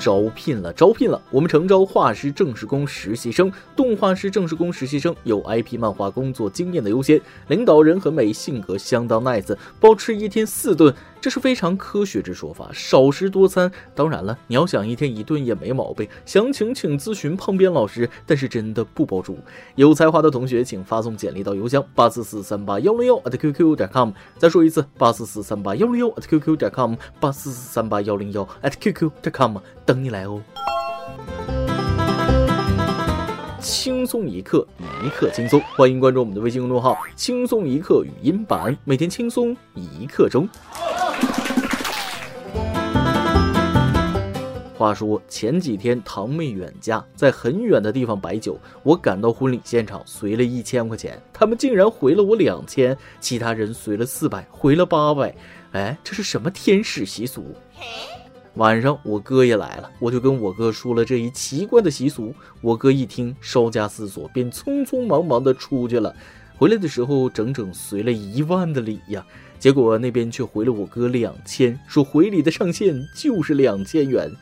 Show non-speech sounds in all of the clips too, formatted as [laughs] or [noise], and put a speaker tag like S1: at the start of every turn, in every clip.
S1: 招聘了，招聘了！我们诚招画师正式工实习生，动画师正式工实习生有 IP 漫画工作经验的优先。领导人很美，性格相当 nice，包吃一天四顿，这是非常科学之说法。少食多餐，当然了，你要想一天一顿也没毛病。详情请咨询胖边老师，但是真的不包住。有才华的同学请发送简历到邮箱八四四三八幺零幺 at qq 点 com。再说一次，八四四三八幺零幺 at qq 点 com，八四四三八幺零幺 at qq 点 com。等你来哦！轻松一刻，一刻轻松，欢迎关注我们的微信公众号“轻松一刻语音版”，每天轻松一刻钟。话说前几天堂妹远嫁，在很远的地方摆酒，我赶到婚礼现场，随了一千块钱，他们竟然回了我两千，其他人随了四百，回了八百，哎，这是什么天使习俗？晚上我哥也来了，我就跟我哥说了这一奇怪的习俗。我哥一听，稍加思索，便匆匆忙忙的出去了。回来的时候，整整随了一万的礼呀。结果那边却回了我哥两千，说回礼的上限就是两千元。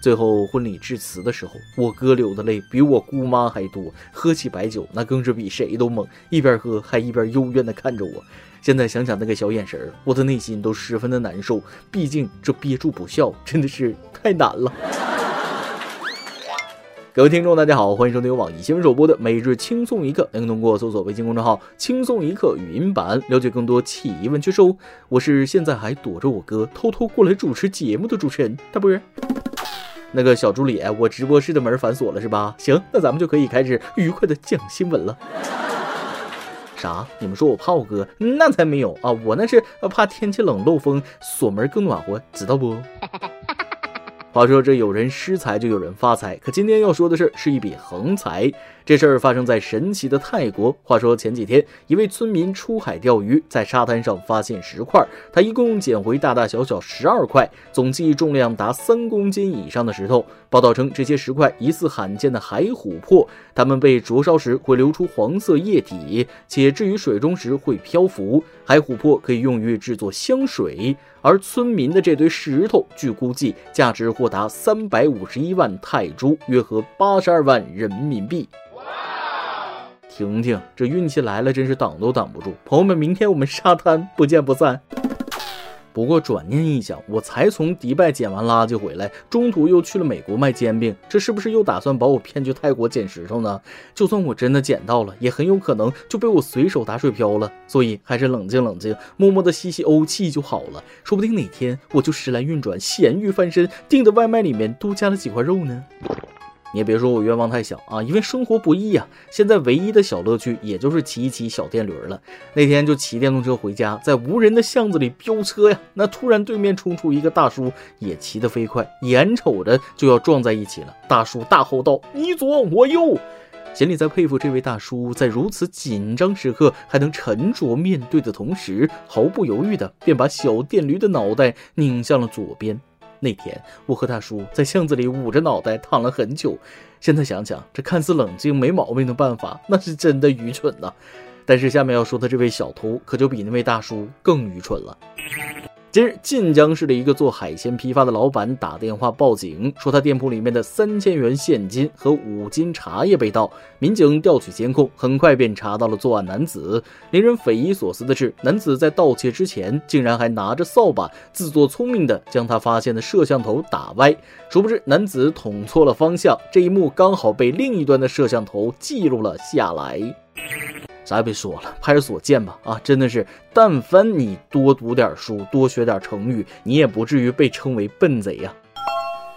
S1: 最后婚礼致辞的时候，我哥流的泪比我姑妈还多，喝起白酒那更是比谁都猛，一边喝还一边幽怨的看着我。现在想想那个小眼神，我的内心都十分的难受。毕竟这憋住不笑真的是太难了。各位听众，大家好，欢迎收听由网易新闻首播的每日轻松一刻。您通过搜索微信公众号“轻松一刻”语音版了解更多奇闻趣事哦。我是现在还躲着我哥偷偷过来主持节目的主持人大波儿。那个小助理，我直播室的门反锁了是吧？行，那咱们就可以开始愉快的讲新闻了。[laughs] 啥？你们说我怕我哥？那才没有啊！我那是怕天气冷漏风，锁门更暖和，知道不？话说这有人失财就有人发财，可今天要说的事是一笔横财。这事儿发生在神奇的泰国。话说前几天，一位村民出海钓鱼，在沙滩上发现石块，他一共捡回大大小小十二块，总计重量达三公斤以上的石头。报道称，这些石块疑似罕见的海琥珀，它们被灼烧时会流出黄色液体，且置于水中时会漂浮。海琥珀可以用于制作香水。而村民的这堆石头，据估计价值或达三百五十一万泰铢，约合八十二万人民币。婷婷，这运气来了，真是挡都挡不住。朋友们，明天我们沙滩不见不散。不过转念一想，我才从迪拜捡完垃圾回来，中途又去了美国卖煎饼，这是不是又打算把我骗去泰国捡石头呢？就算我真的捡到了，也很有可能就被我随手打水漂了。所以还是冷静冷静，默默的吸吸欧气就好了。说不定哪天我就时来运转，咸鱼翻身，订的外卖里面多加了几块肉呢。你也别说我愿望太小啊，因为生活不易呀。现在唯一的小乐趣，也就是骑一骑小电驴了。那天就骑电动车回家，在无人的巷子里飙车呀，那突然对面冲出一个大叔，也骑得飞快，眼瞅着就要撞在一起了。大叔大吼道：“你左我右！”心里在佩服这位大叔，在如此紧张时刻还能沉着面对的同时，毫不犹豫的便把小电驴的脑袋拧向了左边。那天，我和大叔在巷子里捂着脑袋躺了很久。现在想想，这看似冷静没毛病的办法，那是真的愚蠢呐。但是下面要说的这位小偷，可就比那位大叔更愚蠢了。近日，晋江市的一个做海鲜批发的老板打电话报警，说他店铺里面的三千元现金和五斤茶叶被盗。民警调取监控，很快便查到了作案男子。令人匪夷所思的是，男子在盗窃之前，竟然还拿着扫把，自作聪明的将他发现的摄像头打歪。殊不知，男子捅错了方向，这一幕刚好被另一端的摄像头记录了下来。啥也别说了，派出所见吧！啊，真的是，但凡你多读点书，多学点成语，你也不至于被称为笨贼呀。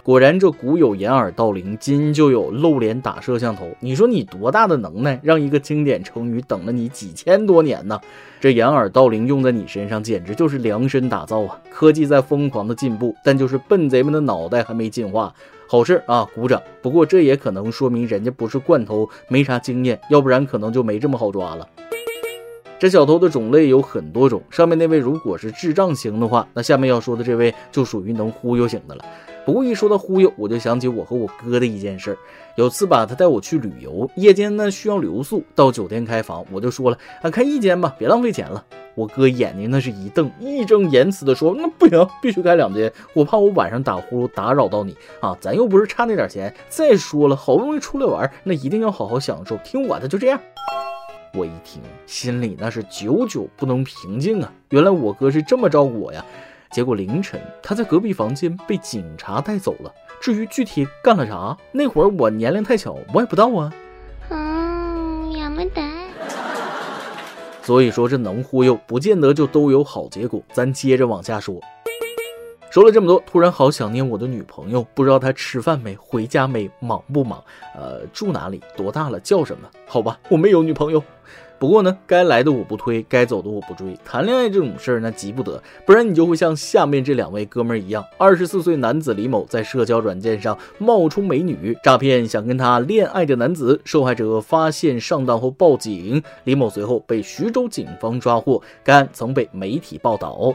S1: 果然，这古有掩耳盗铃，今就有露脸打摄像头。你说你多大的能耐，让一个经典成语等了你几千多年呢？这掩耳盗铃用在你身上，简直就是量身打造啊！科技在疯狂的进步，但就是笨贼们的脑袋还没进化。好事啊，鼓掌！不过这也可能说明人家不是惯偷，没啥经验，要不然可能就没这么好抓了。这小偷的种类有很多种，上面那位如果是智障型的话，那下面要说的这位就属于能忽悠型的了。不过一说到忽悠，我就想起我和我哥的一件事。有次吧，他带我去旅游，夜间呢需要留宿，到酒店开房，我就说了啊，开一间吧，别浪费钱了。我哥眼睛那是一瞪，义正言辞的说，那不行，必须开两间，我怕我晚上打呼噜打扰到你啊，咱又不是差那点钱。再说了，好不容易出来玩，那一定要好好享受，听我的，就这样。我一听，心里那是久久不能平静啊！原来我哥是这么照顾我呀。结果凌晨，他在隔壁房间被警察带走了。至于具体干了啥，那会儿我年龄太小，我也不知道啊。嗯，也没得。[laughs] 所以说，这能忽悠，不见得就都有好结果。咱接着往下说。说了这么多，突然好想念我的女朋友，不知道她吃饭没，回家没，忙不忙？呃，住哪里？多大了？叫什么？好吧，我没有女朋友。不过呢，该来的我不推，该走的我不追。谈恋爱这种事儿，呢急不得，不然你就会像下面这两位哥们儿一样。二十四岁男子李某在社交软件上冒充美女，诈骗想跟他恋爱的男子。受害者发现上当后报警，李某随后被徐州警方抓获。该案曾被媒体报道。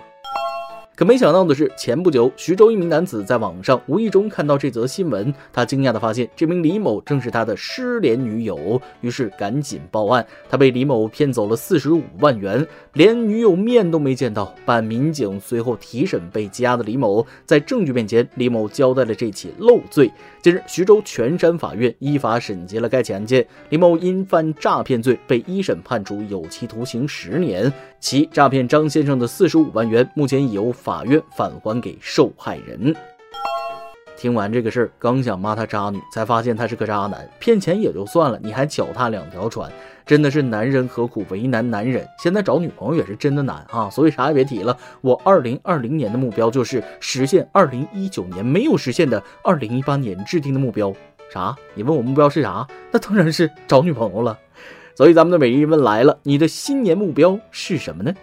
S1: 可没想到的是，前不久，徐州一名男子在网上无意中看到这则新闻，他惊讶地发现，这名李某正是他的失联女友，于是赶紧报案。他被李某骗走了四十五万元，连女友面都没见到。办案民警随后提审被羁押的李某，在证据面前，李某交代了这起漏罪。近日，徐州泉山法院依法审结了该起案件，李某因犯诈骗罪被一审判处有期徒刑十年，其诈骗张先生的四十五万元，目前已由。法院返还给受害人。听完这个事儿，刚想骂他渣女，才发现他是个渣男。骗钱也就算了，你还脚踏两条船，真的是男人何苦为难男人？现在找女朋友也是真的难啊！所以啥也别提了。我二零二零年的目标就是实现二零一九年没有实现的二零一八年制定的目标。啥？你问我目标是啥？那当然是找女朋友了。所以咱们的每日一问来了，你的新年目标是什么呢？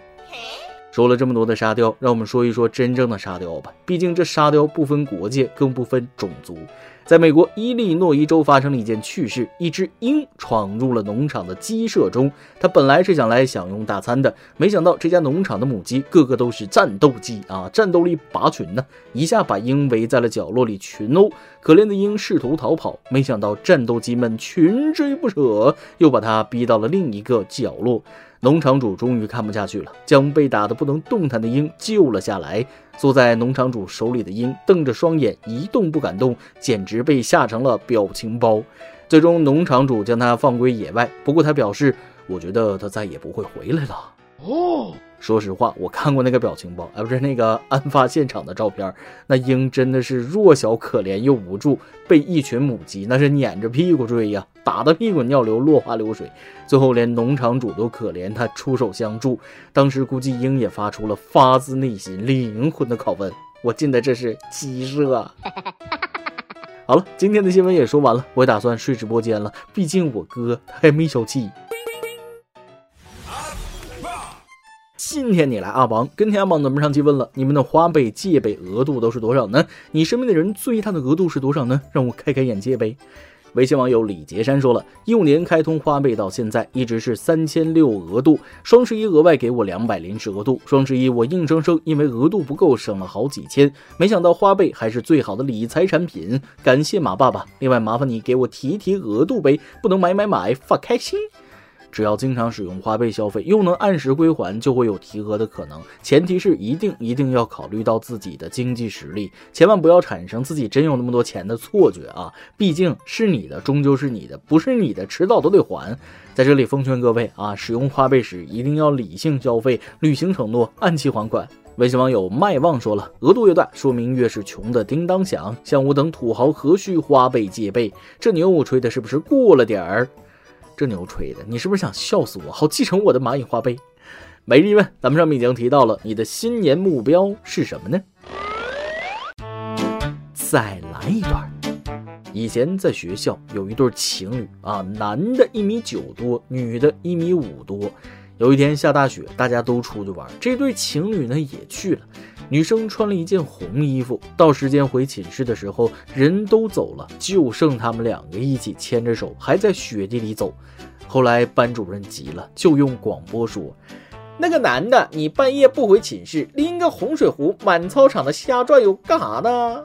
S1: 说了这么多的沙雕，让我们说一说真正的沙雕吧。毕竟这沙雕不分国界，更不分种族。在美国伊利诺伊州发生了一件趣事：一只鹰闯入了农场的鸡舍中。它本来是想来享用大餐的，没想到这家农场的母鸡个个都是战斗鸡啊，战斗力拔群呢，一下把鹰围在了角落里群殴。可怜的鹰试图逃跑，没想到战斗鸡们穷追不舍，又把它逼到了另一个角落。农场主终于看不下去了，将被打得不能动弹的鹰救了下来。坐在农场主手里的鹰瞪着双眼，一动不敢动，简直被吓成了表情包。最终，农场主将它放归野外。不过，他表示：“我觉得他再也不会回来了。”哦。说实话，我看过那个表情包，而不是那个案发现场的照片。那鹰真的是弱小可怜又无助，被一群母鸡那是撵着屁股追呀，打得屁滚尿流，落花流水。最后连农场主都可怜他，出手相助。当时估计鹰也发出了发自内心、灵魂的拷问：我进的这是鸡舍？好了，今天的新闻也说完了，我打算睡直播间了，毕竟我哥他还没消气。今天你来阿王，跟天阿王咱们上期问了，你们的花呗借呗额度都是多少呢？你身边的人最大的额度是多少呢？让我开开眼界呗。微信网友李杰山说了，一五年开通花呗到现在一直是三千六额度，双十一额外给我两百临时额度，双十一我硬生生因为额度不够省了好几千，没想到花呗还是最好的理财产品，感谢马爸爸。另外麻烦你给我提提额度呗，不能买买买发开心。只要经常使用花呗消费，又能按时归还，就会有提额的可能。前提是一定一定要考虑到自己的经济实力，千万不要产生自己真有那么多钱的错觉啊！毕竟是你的，终究是你的，不是你的，迟早都得还。在这里奉劝各位啊，使用花呗时一定要理性消费，履行承诺，按期还款。微信网友麦旺说了，额度越大，说明越是穷的叮当响。像我等土豪何须花呗借呗？这牛吹的是不是过了点儿？这牛吹的，你是不是想笑死我？好继承我的蚂蚁花呗？每日一问，咱们上面已经提到了，你的新年目标是什么呢？再来一段。以前在学校有一对情侣啊，男的一米九多，女的一米五多。有一天下大雪，大家都出去玩，这对情侣呢也去了。女生穿了一件红衣服，到时间回寝室的时候，人都走了，就剩他们两个一起牵着手，还在雪地里走。后来班主任急了，就用广播说：“那个男的，你半夜不回寝室，拎个红水壶满操场的瞎转悠，干啥呢？”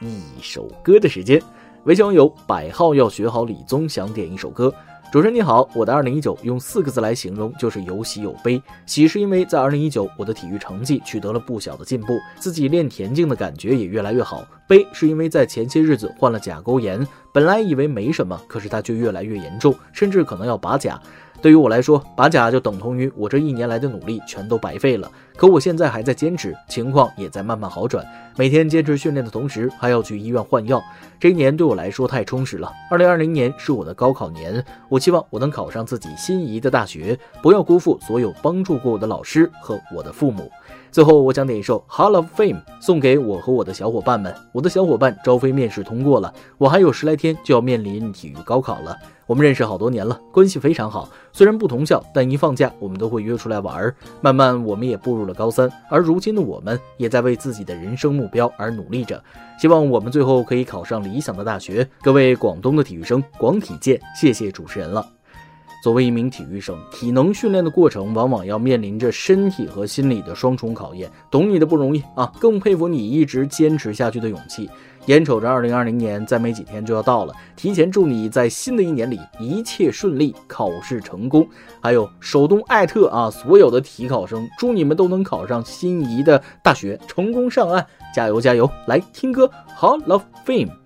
S1: [laughs] 一首歌的时间。微信网友百号要学好李宗，想点一首歌。主持人你好，我的二零一九用四个字来形容，就是有喜有悲。喜是因为在二零一九，我的体育成绩取得了不小的进步，自己练田径的感觉也越来越好。悲是因为在前些日子患了甲沟炎，本来以为没什么，可是它却越来越严重，甚至可能要拔甲。对于我来说，拔甲就等同于我这一年来的努力全都白费了。可我现在还在坚持，情况也在慢慢好转。每天坚持训练的同时，还要去医院换药。这一年对我来说太充实了。二零二零年是我的高考年，我希望我能考上自己心仪的大学，不要辜负所有帮助过我的老师和我的父母。最后，我想点一首《Hall of Fame》送给我和我的小伙伴们。我的小伙伴招飞面试通过了，我还有十来天就要面临体育高考了。我们认识好多年了，关系非常好。虽然不同校，但一放假我们都会约出来玩儿。慢慢，我们也步入了高三，而如今的我们也在为自己的人生目标而努力着。希望我们最后可以考上理想的大学。各位广东的体育生，广体见！谢谢主持人了。作为一名体育生，体能训练的过程往往要面临着身体和心理的双重考验，懂你的不容易啊！更佩服你一直坚持下去的勇气。眼瞅着二零二零年再没几天就要到了，提前祝你在新的一年里一切顺利，考试成功。还有首东艾特啊，所有的体考生，祝你们都能考上心仪的大学，成功上岸，加油加油！来听歌，Hall of Fame。